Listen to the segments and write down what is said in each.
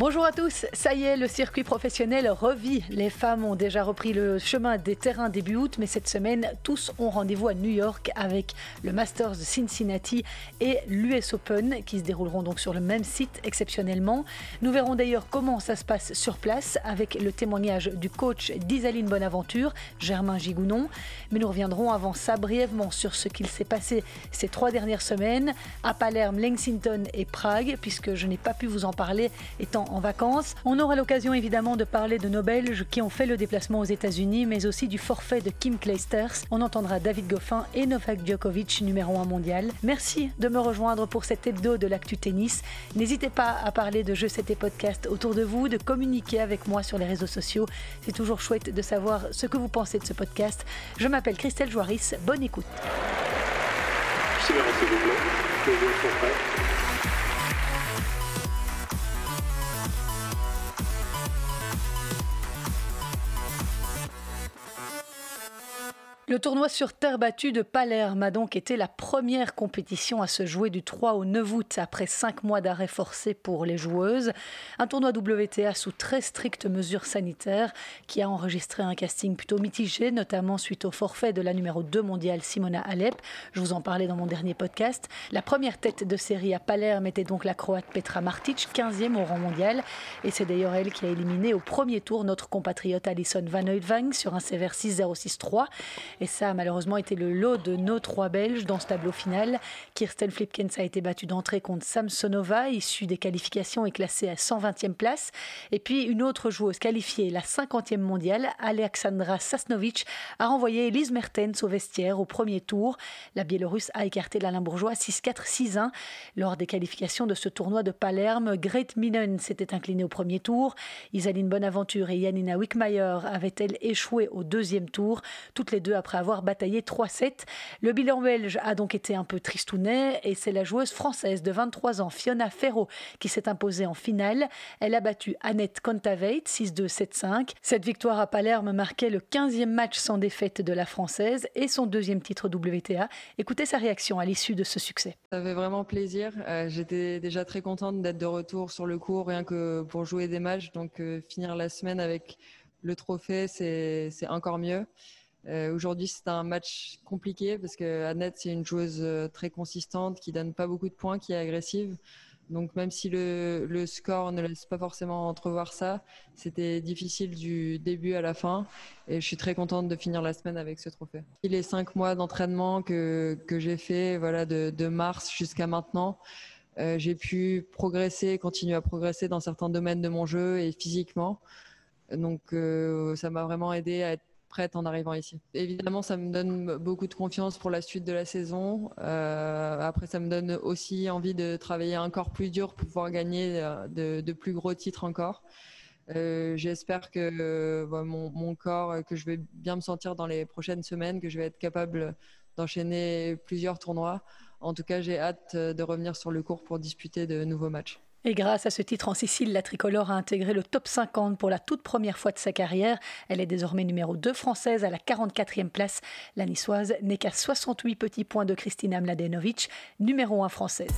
Bonjour à tous, ça y est, le circuit professionnel revit. Les femmes ont déjà repris le chemin des terrains début août, mais cette semaine, tous ont rendez-vous à New York avec le Masters de Cincinnati et l'US Open qui se dérouleront donc sur le même site exceptionnellement. Nous verrons d'ailleurs comment ça se passe sur place avec le témoignage du coach d'Isaline Bonaventure, Germain Gigounon. Mais nous reviendrons avant ça brièvement sur ce qu'il s'est passé ces trois dernières semaines à Palerme, Lexington et Prague, puisque je n'ai pas pu vous en parler étant en vacances. On aura l'occasion évidemment de parler de nos Belges qui ont fait le déplacement aux États-Unis, mais aussi du forfait de Kim Clijsters. On entendra David Goffin et Novak Djokovic, numéro 1 mondial. Merci de me rejoindre pour cet hebdo de l'actu tennis. N'hésitez pas à parler de Jeux C'était Podcast autour de vous, de communiquer avec moi sur les réseaux sociaux. C'est toujours chouette de savoir ce que vous pensez de ce podcast. Je m'appelle Christelle Joaris. Bonne écoute. Le tournoi sur terre battue de Palerme a donc été la première compétition à se jouer du 3 au 9 août après cinq mois d'arrêt forcé pour les joueuses. Un tournoi WTA sous très strictes mesures sanitaires qui a enregistré un casting plutôt mitigé, notamment suite au forfait de la numéro 2 mondiale Simona Alep. Je vous en parlais dans mon dernier podcast. La première tête de série à Palerme était donc la Croate Petra Martic, 15e au rang mondial. Et c'est d'ailleurs elle qui a éliminé au premier tour notre compatriote Alison Van Oudvang sur un sévère 6-0-6-3. Et ça a malheureusement été le lot de nos trois Belges dans ce tableau final. Kirsten Flipkens a été battue d'entrée contre Samsonova, issue des qualifications et classée à 120e place. Et puis une autre joueuse qualifiée, la 50e mondiale, Alexandra Sasnovic, a renvoyé Elise Mertens au vestiaire au premier tour. La Biélorusse a écarté l'Alain Bourgeois 6-4, 6-1. Lors des qualifications de ce tournoi de Palerme, Great Minen s'était inclinée au premier tour. Isaline Bonaventure et Janina Wickmayer avaient-elles échoué au deuxième tour, toutes les deux après avoir bataillé 3-7. Le bilan belge a donc été un peu tristounet et c'est la joueuse française de 23 ans, Fiona Ferro, qui s'est imposée en finale. Elle a battu Annette Kontaveit 6-2, 7-5. Cette victoire à Palerme marquait le 15e match sans défaite de la française et son deuxième titre WTA. Écoutez sa réaction à l'issue de ce succès. Ça fait vraiment plaisir. Euh, j'étais déjà très contente d'être de retour sur le court, rien que pour jouer des matchs. Donc euh, finir la semaine avec le trophée, c'est encore mieux. Euh, aujourd'hui, c'est un match compliqué parce que Annette, c'est une joueuse euh, très consistante qui donne pas beaucoup de points, qui est agressive. Donc même si le, score ne laisse pas forcément entrevoir ça, c'était difficile du début à la fin et je suis très contente de finir la semaine avec ce trophée. Les cinq mois d'entraînement que, que j'ai fait, voilà, de, mars jusqu'à maintenant, euh, j'ai pu progresser, continuer à progresser dans certains domaines de mon jeu et physiquement. Donc ça m'a vraiment aidé à être prête en arrivant ici. Évidemment, ça me donne beaucoup de confiance pour la suite de la saison. Euh, après, ça me donne aussi envie de travailler encore plus dur pour pouvoir gagner euh, de, plus gros titres encore. Euh, j'espère que mon, mon, corps, que je vais bien me sentir dans les prochaines semaines, que je vais être capable d'enchaîner plusieurs tournois. En tout cas, j'ai hâte de revenir sur le cours pour disputer de nouveaux matchs. Et grâce à ce titre en Sicile, la tricolore a intégré le top 50 pour la toute première fois de sa carrière. Elle est désormais numéro 2 française à la 44e place. La niçoise n'est qu'à 68 petits points de Kristina Mladenovic, numéro 1 française.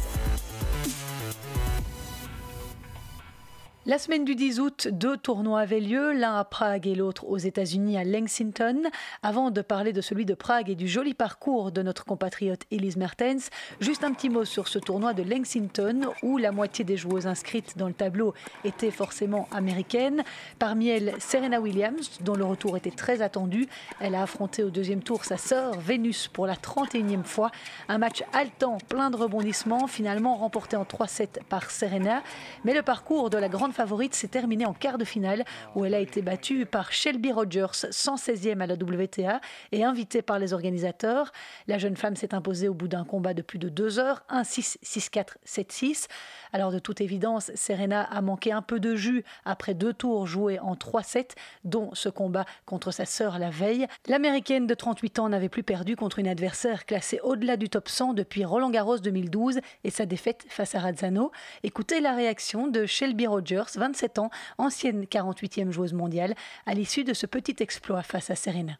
La semaine du 10 août, deux tournois avaient lieu, l'un à Prague et l'autre aux États-Unis à Lexington. Avant de parler de celui de Prague et du joli parcours de notre compatriote Elise Mertens, juste un petit mot sur ce tournoi de Lexington où la moitié des joueuses inscrites dans le tableau étaient forcément américaines. Parmi elles, Serena Williams, dont le retour était très attendu. Elle a affronté au deuxième tour sa sœur Vénus pour la 31e fois. Un match haletant, plein de rebondissements, finalement remporté en 3-7 par Serena. Mais le parcours de la grande favorite s'est terminée en quart de finale où elle a été battue par Shelby Rogers, 116e à la WTA et invitée par les organisateurs. La jeune femme s'est imposée au bout d'un combat de plus de deux heures, 1-6, 6-4, 7-6. Alors de toute évidence, Serena a manqué un peu de jus après deux tours joués en 3-7, dont ce combat contre sa sœur la veille. L'américaine de 38 ans n'avait plus perdu contre une adversaire classée au-delà du top 100 depuis Roland Garros 2012 et sa défaite face à Razzano. Écoutez la réaction de Shelby Rogers 27 ans, ancienne 48e joueuse mondiale, à l'issue de ce petit exploit face à Serena.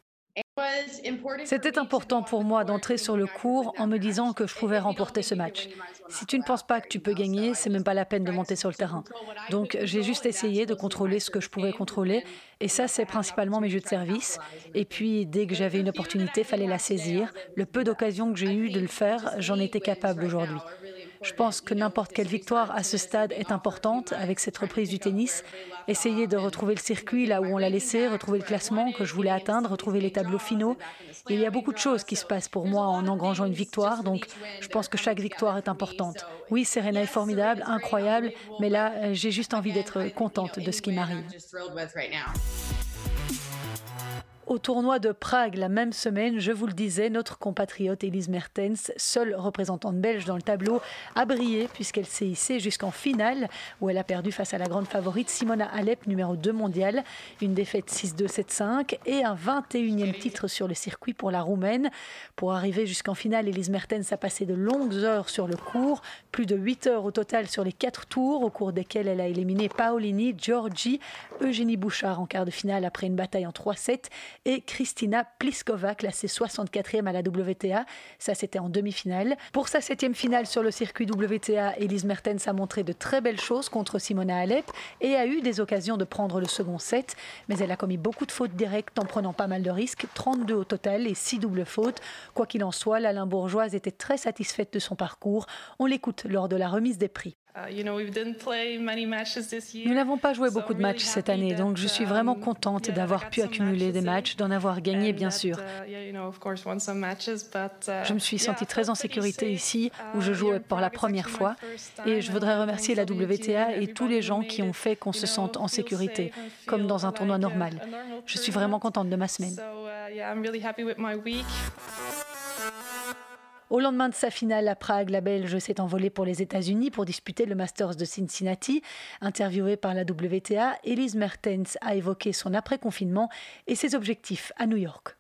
C'était important pour moi d'entrer sur le cours en me disant que je pouvais remporter ce match. Si tu ne penses pas que tu peux gagner, c'est même pas la peine de monter sur le terrain. Donc j'ai juste essayé de contrôler ce que je pouvais contrôler et ça c'est principalement mes jeux de service. Et puis dès que j'avais une opportunité, fallait la saisir. Le peu d'occasions que j'ai eu de le faire, j'en étais capable aujourd'hui. Je pense que n'importe quelle victoire à ce stade est importante avec cette reprise du tennis. Essayer de retrouver le circuit là où on l'a laissé, retrouver le classement que je voulais atteindre, retrouver les tableaux finaux. Il y a beaucoup de choses qui se passent pour moi en engrangeant une victoire, donc je pense que chaque victoire est importante. Oui, Serena est formidable, incroyable, mais là, j'ai juste envie d'être contente de ce qui m'arrive. Au tournoi de Prague la même semaine, je vous le disais, notre compatriote Elise Mertens, seule représentante belge dans le tableau, a brillé puisqu'elle s'est hissée jusqu'en finale où elle a perdu face à la grande favorite Simona Alep, numéro 2 mondiale. Une défaite 6-2, 7-5 et un 21e titre sur le circuit pour la Roumaine. Pour arriver jusqu'en finale, Elise Mertens a passé de longues heures sur le cours, plus de 8 heures au total sur les 4 tours, au cours desquels elle a éliminé Paolini, Giorgi, Eugénie Bouchard en quart de finale après une bataille en 3-7 et Kristina Pliskova, classée 64e à la WTA. Ça, c'était en demi-finale. Pour sa septième finale sur le circuit WTA, Elise Mertens a montré de très belles choses contre Simona Alep et a eu des occasions de prendre le second set, mais elle a commis beaucoup de fautes directes en prenant pas mal de risques, 32 au total et 6 doubles fautes. Quoi qu'il en soit, la Limbourgeoise était très satisfaite de son parcours. On l'écoute lors de la remise des prix. Uh, Nous n'avons pas joué beaucoup de matchs cette année, donc je suis vraiment um, contente d'avoir pu accumuler des matchs, d'en avoir gagné, bien sûr. Uh, uh, je me suis sentie très en sécurité ici, où je jouais pour la première fois, et je voudrais remercier la WTA et tous les gens qui ont fait qu'on se sente en sécurité, comme dans un tournoi normal. Je suis vraiment contente de ma semaine. Au lendemain de sa finale à Prague, la Belge s'est envolée pour les États-Unis pour disputer le Masters de Cincinnati. Interviewée par la WTA, Elise Mertens a évoqué son après-confinement et ses objectifs à New York.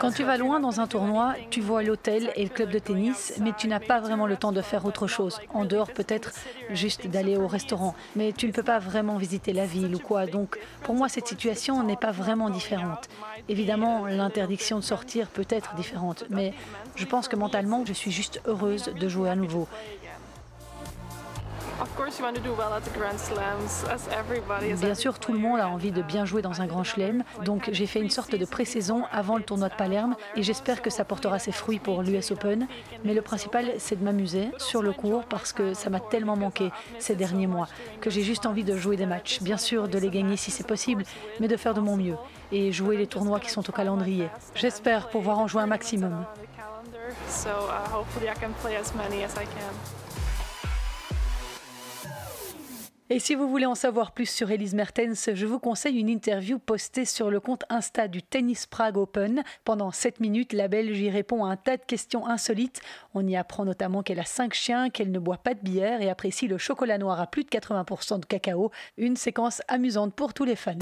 Quand tu vas loin dans un tournoi, tu vois l'hôtel et le club de tennis, mais tu n'as pas vraiment le temps de faire autre chose. En dehors, peut-être juste d'aller au restaurant, mais tu ne peux pas vraiment visiter la ville ou quoi. Donc, pour moi, cette situation n'est pas vraiment différente. Évidemment, l'interdiction de sortir peut être différente, mais je pense que mentalement, je suis juste heureuse de jouer à nouveau. Bien sûr, tout le monde a envie de bien jouer dans un grand chelem, donc j'ai fait une sorte de pré-saison avant le tournoi de Palerme et j'espère que ça portera ses fruits pour l'US Open. Mais le principal, c'est de m'amuser sur le cours parce que ça m'a tellement manqué ces derniers mois que j'ai juste envie de jouer des matchs. Bien sûr, de les gagner si c'est possible, mais de faire de mon mieux et jouer les tournois qui sont au calendrier. J'espère pouvoir en jouer un maximum. Et si vous voulez en savoir plus sur Elise Mertens, je vous conseille une interview postée sur le compte Insta du Tennis Prague Open. Pendant 7 minutes, la Belge y répond à un tas de questions insolites. On y apprend notamment qu'elle a 5 chiens, qu'elle ne boit pas de bière et apprécie le chocolat noir à plus de 80% de cacao. Une séquence amusante pour tous les fans.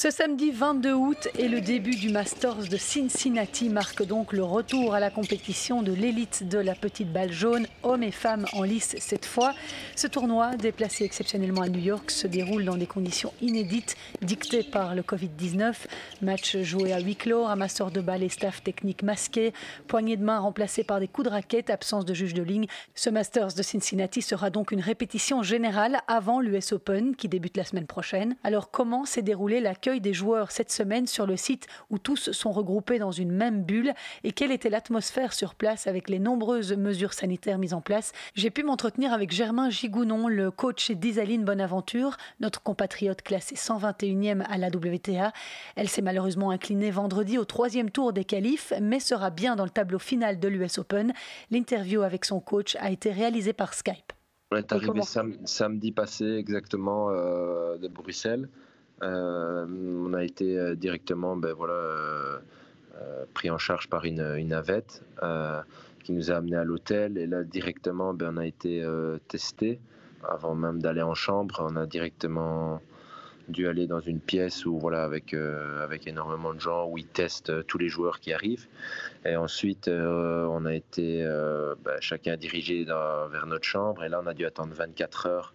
Ce samedi 22 août et le début du Masters de Cincinnati marque donc le retour à la compétition de l'élite de la petite balle jaune, hommes et femmes en lice cette fois. Ce tournoi, déplacé exceptionnellement à New York, se déroule dans des conditions inédites dictées par le Covid-19. Match joué à huis clos, ramasseur de balles et staff technique masqué, poignée de main remplacée par des coups de raquette, absence de juge de ligne. Ce Masters de Cincinnati sera donc une répétition générale avant l'US Open qui débute la semaine prochaine. Alors comment s'est déroulé l'accueil des joueurs cette semaine sur le site où tous sont regroupés dans une même bulle et quelle était l'atmosphère sur place avec les nombreuses mesures sanitaires mises en place? J'ai pu m'entretenir avec Germain Gigounon, le coach d'Isaline Bonaventure, notre compatriote classée 121e à la WTA. Elle s'est malheureusement inclinée vendredi au troisième tour des qualifs, mais sera bien dans le tableau final de l'US Open. L'interview avec son coach a été réalisée par Skype. On est arrivé samedi passé exactement euh, de Bruxelles. Euh, on a été euh, directement ben, euh, pris en charge par une, navette qui nous a amené à l'hôtel. Et là, directement, ben, on a été testé. Avant même d'aller en chambre, on a directement dû aller dans une pièce où voilà avec énormément de gens où ils testent tous les joueurs qui arrivent et ensuite on a été ben, chacun dirigé vers notre chambre et là on a dû attendre 24 heures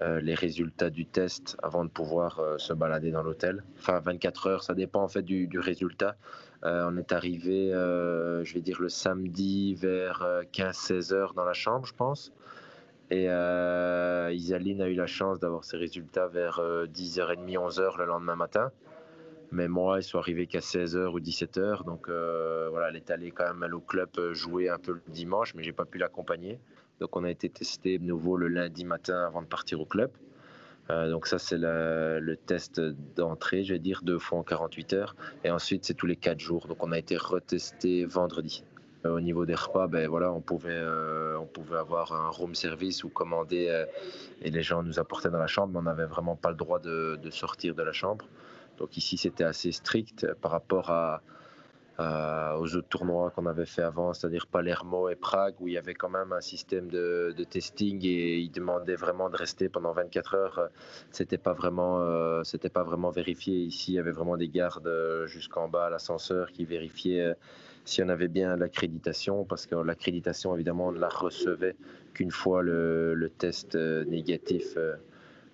les résultats du test avant de pouvoir se balader dans l'hôtel. Enfin, 24 heures, ça dépend en fait du, résultat. on est arrivé, je vais dire, le samedi vers 15-16 heures dans la chambre, je pense. Et Isaline a eu la chance d'avoir ses résultats vers 10h30, 11h le lendemain matin. Mais moi, ils sont arrivés qu'à 16h ou 17h. Donc euh, voilà, elle est allée quand même au club euh, jouer un peu le dimanche, mais j'ai pas pu l'accompagner. Donc on a été testé de nouveau le lundi matin avant de partir au club. Euh, donc ça, c'est le, test d'entrée, je vais dire, deux fois en 48 heures. Et ensuite, c'est tous les quatre jours. Donc on a été retesté vendredi. au niveau des repas, ben voilà, on pouvait, on pouvait avoir un room service ou commander et les gens nous apportaient dans la chambre, mais on n'avait vraiment pas le droit de, de sortir de la chambre. Donc ici, c'était assez strict par rapport à, aux autres tournois qu'on avait fait avant, c'est-à-dire Palermo et Prague, où il y avait quand même un système de, testing et ils demandaient vraiment de rester pendant 24 heures. C'était pas vraiment, euh, pas vraiment vérifié. Ici, il y avait vraiment des gardes euh, jusqu'en bas à l'ascenseur qui vérifiaient euh, si on avait bien l'accréditation, parce que l'accréditation, évidemment, on ne la recevait qu'une fois le, le test négatif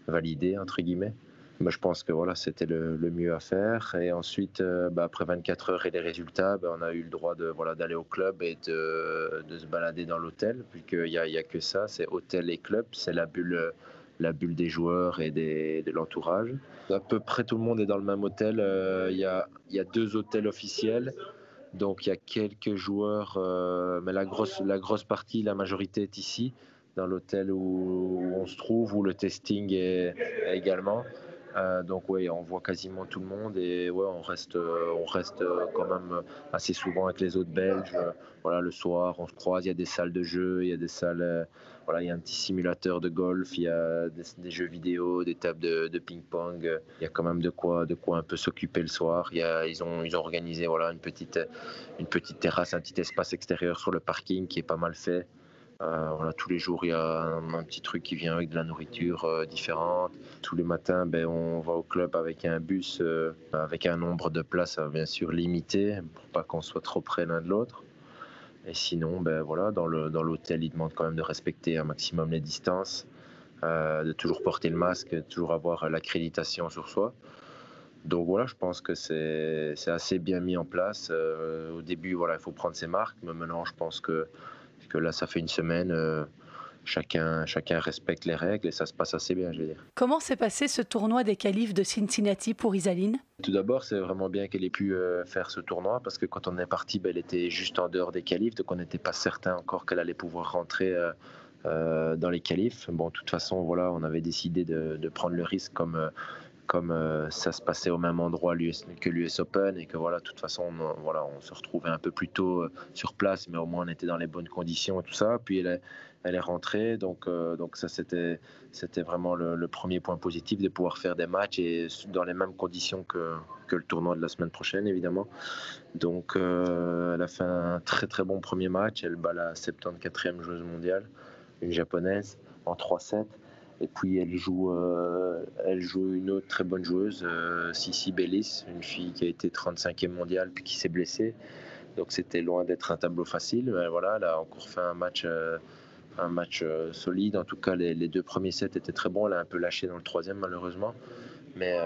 validé, entre guillemets. Bah, je pense que voilà, c'était le, mieux à faire. Et ensuite, euh, bah, après 24 heures et les résultats, bah, on a eu le droit de voilà d'aller au club et de, de se balader dans l'hôtel, puisqu'il n'y a, a que ça, c'est hôtel et club, c'est la bulle la bulle des joueurs et de l'entourage. À peu près tout le monde est dans le même hôtel. Euh, il y, a, y, a, deux hôtels officiels. Donc il y a quelques joueurs, euh, mais la grosse, la grosse partie, la majorité est ici, dans l'hôtel où, on se trouve, où le testing est également. Euh, donc oui, on voit quasiment tout le monde et ouais, on reste, euh, on reste euh, quand même assez souvent avec les autres Belges. voilà, le soir, on se croise. Il y a des salles de jeux, il y a des salles, voilà, il y a un petit simulateur de golf, il y a des, jeux vidéo, des tables de, ping-pong. Il y a quand même de quoi, de quoi un peu s'occuper le soir. Il y a, ils ont, ils ont organisé voilà une petite, une petite terrasse, un petit espace extérieur sur le parking qui est pas mal fait. Euh, tous les jours, il y a un, petit truc qui vient avec de la nourriture euh, différente. Tous les matins, ben, on va au club avec un bus, euh, avec un nombre de places bien sûr limité, pour pas qu'on soit trop près l'un de l'autre. Et sinon, ben, dans l'hôtel, ils demandent quand même de respecter un maximum les distances, de toujours porter le masque, de toujours avoir l'accréditation sur soi. Donc voilà, je pense que c'est assez bien mis en place. au début, il faut prendre ses marques, mais maintenant, je pense que que là, ça fait une semaine. Euh, chacun, chacun respecte les règles et ça se passe assez bien, je veux dire. Comment s'est passé ce tournoi des qualifs de Cincinnati pour Isaline? Tout d'abord, c'est vraiment bien qu'elle ait pu euh, faire ce tournoi parce que quand on est parti, ben, elle était juste en dehors des qualifs, donc on n'était pas certain encore qu'elle allait pouvoir rentrer euh, dans les qualifs. Bon, de toute façon, voilà, on avait décidé de, de prendre le risque comme comme euh, ça se passait au même endroit que l'US Open et que voilà, de toute façon, on, voilà, on se retrouvait un peu plus tôt euh, sur place, mais au moins on était dans les bonnes conditions et tout ça. Puis elle est, rentrée, donc, euh, donc ça c'était, c'était vraiment le, premier point positif de pouvoir faire des matchs et dans les mêmes conditions que, que le tournoi de la semaine prochaine évidemment. Donc elle a fait un très très bon premier match, elle bat la 74e joueuse mondiale, une japonaise, en 3-7. Et puis elle joue, euh, elle joue une autre très bonne joueuse, euh, Sissi Bellis, une fille qui a été 35e mondiale puis qui s'est blessée. Donc c'était loin d'être un tableau facile. Mais voilà, elle a encore fait un match, euh, un match solide. En tout cas, les, deux premiers sets étaient très bons. Elle a un peu lâché dans le troisième malheureusement. Mais,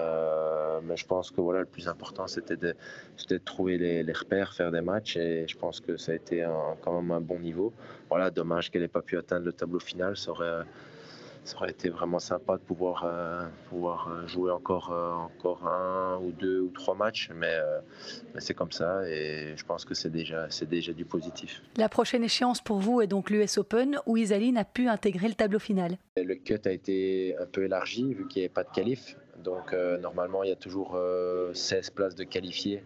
je pense que voilà, le plus important, c'était de, trouver les, les, repères, faire des matchs. Et je pense que ça a été quand même un bon niveau. Voilà, dommage qu'elle n'ait pas pu atteindre le tableau final. Ça aurait, ça aurait été vraiment sympa de pouvoir, euh, pouvoir euh, jouer encore, euh, encore un ou deux ou trois matchs, mais, c'est comme ça et je pense que c'est déjà, c'est déjà du positif. La prochaine échéance pour vous est donc l'US Open où Isaline a pu intégrer le tableau final. Le cut a été un peu élargi vu qu'il n'y avait pas de qualif. Donc normalement il y a toujours 16 places de qualifiés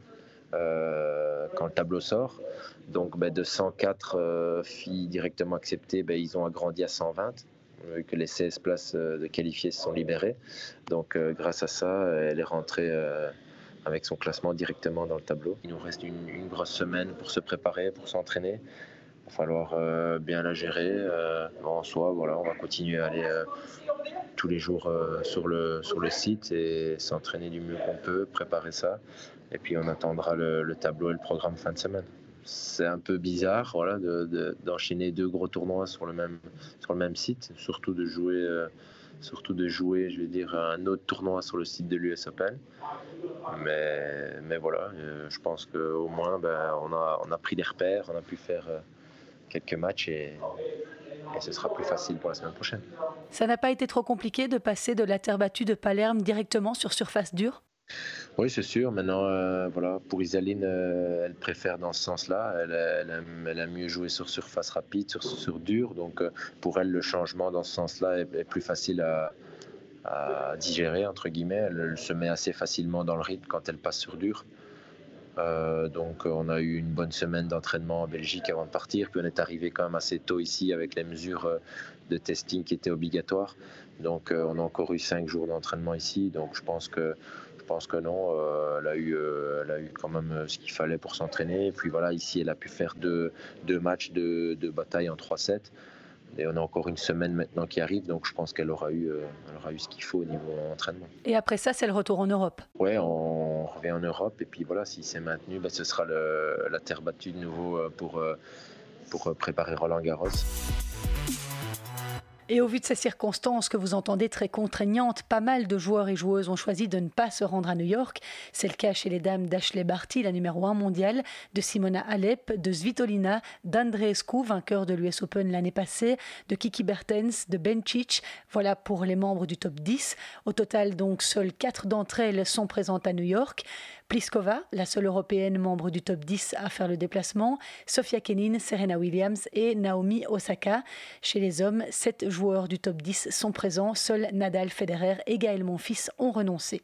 quand le tableau sort. Donc ben, de 104 filles directement acceptées, ben, ils ont agrandi à 120 vu que les 16 places euh, de qualifiés se sont libérées. Donc euh, grâce à ça, elle est rentrée euh, avec son classement directement dans le tableau. Il nous reste une, grosse semaine pour se préparer, pour s'entraîner. Il va falloir bien la gérer. en soi, voilà, on va continuer à aller tous les jours sur, le, sur le site et s'entraîner du mieux qu'on peut, préparer ça. Et puis on attendra le tableau et le programme fin de semaine c'est un peu bizarre voilà, d'enchaîner deux gros tournois sur le, même, sur le même site, surtout de jouer euh, surtout de jouer, je vais dire, un autre tournoi sur le site de l'US Open. Mais, mais voilà, je pense qu'au moins, ben, on, a, on a pris des repères, on a pu faire quelques matchs et, et ce sera plus facile pour la semaine prochaine. Ça n'a pas été trop compliqué de passer de la terre battue de Palerme directement sur surface dure? Oui, c'est sûr. Maintenant, euh, voilà, pour Isaline, euh, elle préfère dans ce sens-là. Elle, elle, a mieux joué sur surface rapide, sur, dur. Donc, euh, pour elle, le changement dans ce sens-là est, plus facile à, digérer, entre guillemets. Elle, se met assez facilement dans le rythme quand elle passe sur dur. donc, on a eu une bonne semaine d'entraînement en Belgique avant de partir. Puis, on est arrivé quand même assez tôt ici avec les mesures de testing qui étaient obligatoires. Donc, on a encore eu cinq jours d'entraînement ici. Donc, je pense que pense que non. Euh, elle, a eu, euh, elle a eu quand même euh, ce qu'il fallait pour s'entraîner. Et puis voilà, ici, elle a pu faire deux, deux matchs de, de bataille en 3-7. Et on a encore une semaine maintenant qui arrive, donc je pense qu'elle aura eu, elle aura eu ce qu'il faut au niveau entraînement. Et après ça, c'est le retour en Europe. Ouais, on revient en Europe et puis voilà, si c'est maintenu, ben, ce sera le, la terre battue de nouveau pour, pour préparer Roland Garros. Et au vu de ces circonstances que vous entendez très contraignantes, pas mal de joueurs et joueuses ont choisi de ne pas se rendre à New York. C'est le cas chez les dames d'Ashley Barty, la numéro 1 mondiale, de Simona Alep, de Svitolina, d'Andreescu, vainqueur de l'US Open l'année passée, de Kiki Bertens, de Bencic. Voilà pour les membres du top 10. Au total, donc, seules quatre d'entre elles sont présentes à New York. Pliskova, la seule européenne membre du top 10 à faire le déplacement, Sofia Kenin, Serena Williams et Naomi Osaka. Chez les hommes, sept joueurs du top 10 sont présents, seuls Nadal, Federer et Gaël Monfils ont renoncé.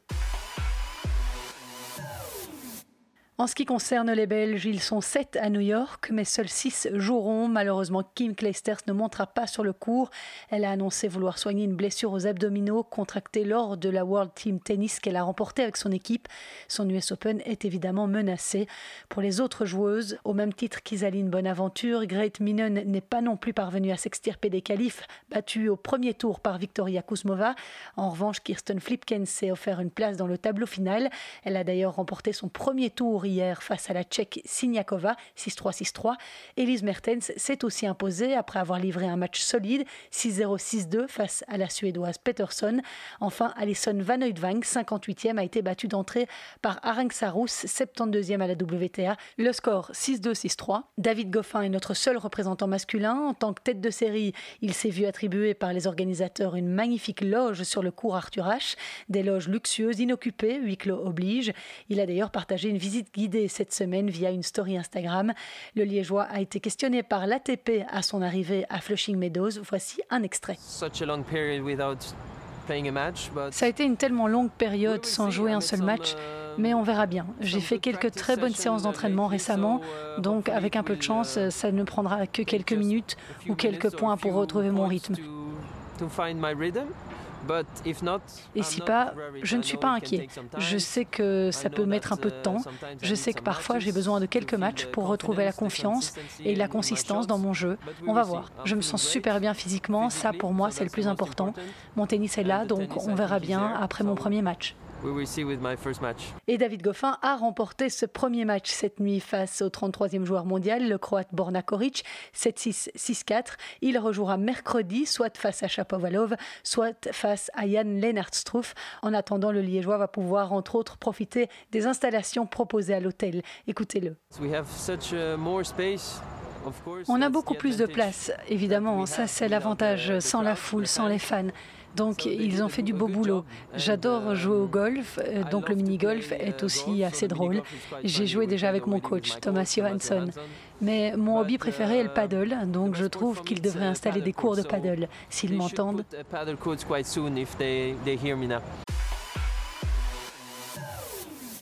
En ce qui concerne les Belges, ils sont 7 à New York, mais seuls 6 joueront. Malheureusement, Kim Kleisters ne montera pas sur le cours. Elle a annoncé vouloir soigner une blessure aux abdominaux contractée lors de la World Team Tennis qu'elle a remportée avec son équipe. Son US Open est évidemment menacé. Pour les autres joueuses, au même titre qu'Isaline Bonaventure, Great Minen n'est pas non plus parvenue à s'extirper des qualifs, battue au premier tour par Victoria Kuzmova. En revanche, Kirsten Flipkens s'est offert une place dans le tableau final. Elle a d'ailleurs remporté son premier tour hier face à la Tchèque Siniakova, 6-3-6-3. Elise Mertens s'est aussi imposée après avoir livré un match solide, 6-0-6-2 face à la Suédoise Peterson. Enfin, Alison Van Oudvang, 58e, a été battue d'entrée par Arenc Sarous, 72e à la WTA. Le score 6-2-6-3. David Goffin est notre seul représentant masculin. En tant que tête de série, il s'est vu attribuer par les organisateurs une magnifique loge sur le cours Arthur H. Des loges luxueuses, inoccupées, huis clos oblige. Il a d'ailleurs partagé une visite guidée cette semaine via une story Instagram. Le Liégeois a été questionné par l'ATP à son arrivée à Flushing Meadows. Voici un extrait. Ça a été une tellement longue période sans jouer un seul match, mais on verra bien. J'ai fait quelques très bonnes séances d'entraînement récemment, donc avec un peu de chance, ça ne prendra que quelques minutes ou quelques points pour retrouver mon rythme. Et si pas, je ne suis pas inquiet. Je sais que ça peut mettre un peu de temps. Je sais que parfois j'ai besoin de quelques matchs pour retrouver la confiance et la consistance dans mon jeu. On va voir. Je me sens super bien physiquement. Ça, pour moi, c'est le plus important. Mon tennis est là, donc on verra bien après mon premier match. Et David Goffin a remporté ce premier match cette nuit face au 33e joueur mondial, le croate Borna Koric, 7-6, 6-4. Il rejouera mercredi, soit face à Chapovalov, soit face à Jan Lennart Struff. En attendant, le Liégeois va pouvoir entre autres profiter des installations proposées à l'hôtel. Écoutez-le. On a beaucoup plus de place, évidemment, ça c'est l'avantage, sans la foule, sans les fans. Donc ils ont fait du beau boulot. J'adore jouer au golf, euh, donc le mini-golf est aussi assez drôle. J'ai joué déjà avec mon coach, Thomas Johansson. Mais mon hobby préféré est le paddle, donc je trouve qu'ils devraient installer des cours de paddle, s'ils m'entendent.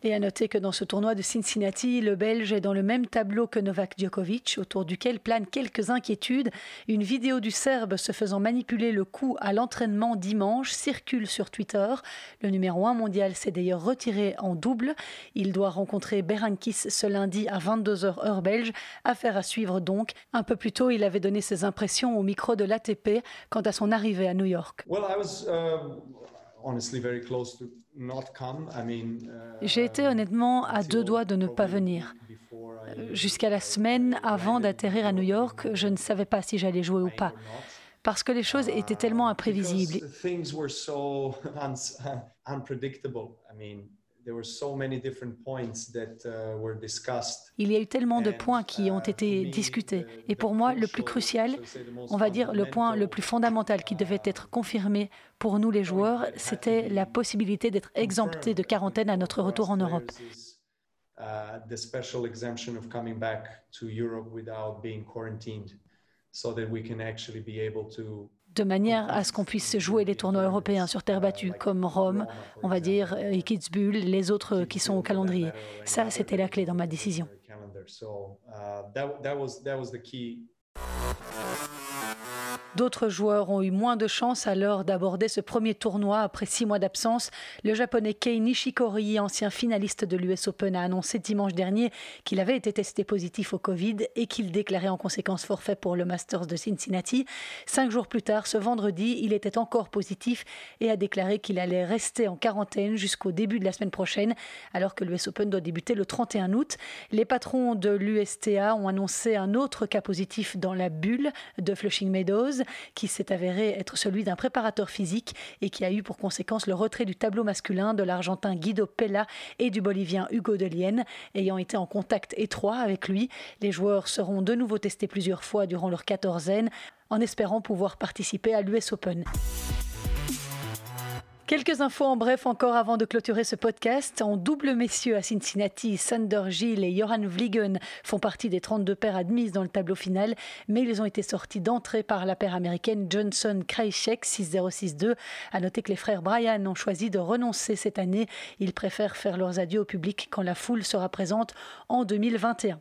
Et à noter que dans ce tournoi de Cincinnati, le Belge est dans le même tableau que Novak Djokovic, autour duquel planent quelques inquiétudes. Une vidéo du Serbe se faisant manipuler le cou à l'entraînement dimanche circule sur Twitter. Le numéro 1 mondial s'est d'ailleurs retiré en double. Il doit rencontrer Berankis ce lundi à 22h heure belge. Affaire à suivre donc. Un peu plus tôt, il avait donné ses impressions au micro de l'ATP quant à son arrivée à New York. J'ai été honnêtement à deux doigts de ne pas venir. Jusqu'à la semaine avant d'atterrir à New York, je ne savais pas si j'allais jouer ou pas. parce que les choses étaient tellement imprévisibles. Il y a eu tellement de points qui ont été discutés. Et pour moi, le plus crucial, on va dire le point le plus fondamental qui devait être confirmé pour nous les joueurs, c'était la possibilité d'être exempté de quarantaine à notre retour en Europe. De manière à ce qu'on puisse jouer les tournois européens sur terre battue, comme Rome, on va dire, et les autres qui sont au calendrier. Ça, c'était la clé dans ma décision. D'autres joueurs ont eu moins de chance l'heure d'aborder ce premier tournoi après six mois d'absence. Le japonais Kei Nishikori, ancien finaliste de l'US Open, a annoncé dimanche dernier qu'il avait été testé positif au Covid et qu'il déclarait en conséquence forfait pour le Masters de Cincinnati. Cinq jours plus tard, ce vendredi, il était encore positif et a déclaré qu'il allait rester en quarantaine jusqu'au début de la semaine prochaine, alors que l'US Open doit débuter le 31 août. Les patrons de l'USTA ont annoncé un autre cas positif dans la bulle de Flushing Meadows qui s'est avéré être celui d'un préparateur physique et qui a eu pour conséquence le retrait du tableau masculin de l'Argentin Guido Pella et du Bolivien Hugo Delienne, ayant été en contact étroit avec lui. Les joueurs seront de nouveau testés plusieurs fois durant leur quatorzaine en espérant pouvoir participer à l'US Open. Quelques infos en bref encore avant de clôturer ce podcast. En double messieurs à Cincinnati, Sander Gilles et Johan Vliegen font partie des 32 paires admises dans le tableau final, mais ils ont été sortis d'entrée par la paire américaine Johnson Krajicek 6-0-6-2. À noter que les frères Bryan ont choisi de renoncer cette année. Ils préfèrent faire leurs adieux au public quand la foule sera présente en 2021.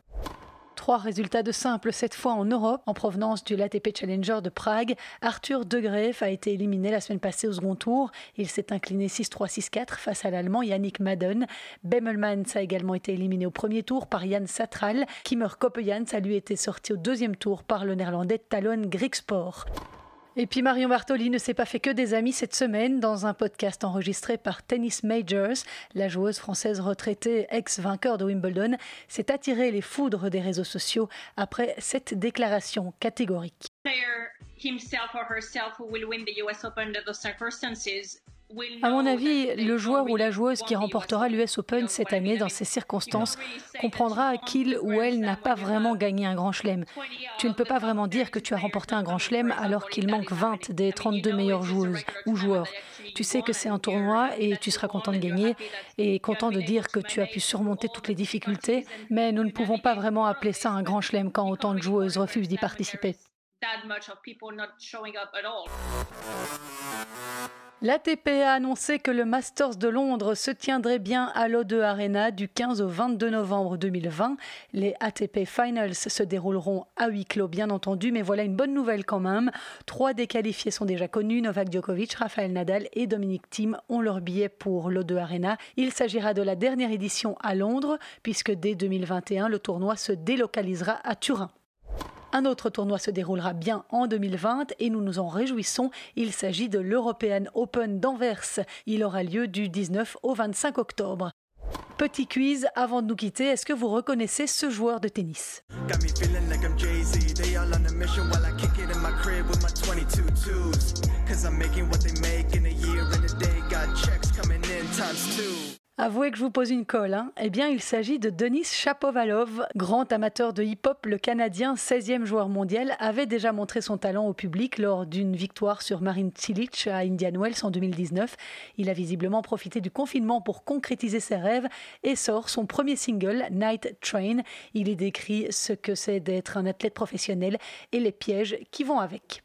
Trois résultats de simple, cette fois en Europe, en provenance du l'ATP Challenger de Prague. Arthur De Greef a été éliminé la semaine passée au second tour. Il s'est incliné 6-3-6-4 face à l'Allemand Yannick Madden. Bemmelmans a également été éliminé au premier tour par Jan Satral. Kimmer Koppejans a lui été sorti au deuxième tour par le néerlandais Talon Grigspor. Et puis Marion Bartoli ne s'est pas fait que des amis cette semaine dans un podcast enregistré par Tennis Majors. La joueuse française retraitée, ex-vainqueur de Wimbledon, s'est attirée les foudres des réseaux sociaux après cette déclaration catégorique. À mon avis, le joueur ou la joueuse qui remportera l'US Open cette année dans ces circonstances comprendra qu'il ou elle n'a pas vraiment gagné un grand chelem. Tu ne peux pas vraiment dire que tu as remporté un grand chelem alors qu'il manque 20 des 32 meilleures joueuses ou joueurs. Tu sais que c'est un tournoi et tu seras content de gagner et content de dire que tu as pu surmonter toutes les difficultés, mais nous ne pouvons pas vraiment appeler ça un grand chelem quand autant de joueuses refusent d'y participer. L'ATP a annoncé que le Masters de Londres se tiendrait bien à l'O2 Arena du 15 au 22 novembre 2020. Les ATP Finals se dérouleront à huis clos, bien entendu, mais voilà une bonne nouvelle quand même. Trois des qualifiés sont déjà connus. Novak Djokovic, Rafael Nadal et Dominic Thiem ont leur billet pour l'O2 Arena. Il s'agira de la dernière édition à Londres, puisque dès 2021, le tournoi se délocalisera à Turin. Un autre tournoi se déroulera bien en 2020 et nous nous en réjouissons. Il s'agit de l'European Open d'Anvers. Il aura lieu du 19 au 25 octobre. Petit quiz avant de nous quitter, est-ce que vous reconnaissez ce joueur de tennis? Avouez que je vous pose une colle. Hein. Eh bien, il s'agit de Denis Chapovalov, grand amateur de hip-hop. Le Canadien, 16e joueur mondial, avait déjà montré son talent au public lors d'une victoire sur Marine Cilic à Indian Wells en 2019. Il a visiblement profité du confinement pour concrétiser ses rêves et sort son premier single, Night Train. Il y décrit ce que c'est d'être un athlète professionnel et les pièges qui vont avec.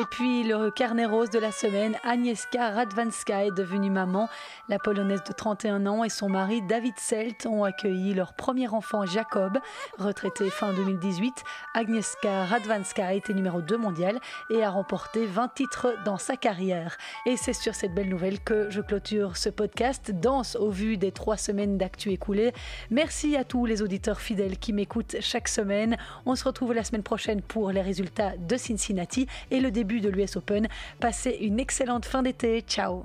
Et puis le carnet rose de la semaine, Agnieszka Radwanska est devenue maman. La polonaise de 31 ans et son mari David Selt ont accueilli leur premier enfant Jacob, retraité fin 2018. Agnieszka Radwanska a été numéro 2 mondial et a remporté 20 titres dans sa carrière. Et c'est sur cette belle nouvelle que je clôture ce podcast. Danse au vu des trois semaines d'actu écoulées. Merci à tous les auditeurs fidèles qui m'écoutent chaque semaine. On se retrouve la semaine prochaine pour les résultats de Cincinnati et le début de l'US Open. Passez une excellente fin d'été. Ciao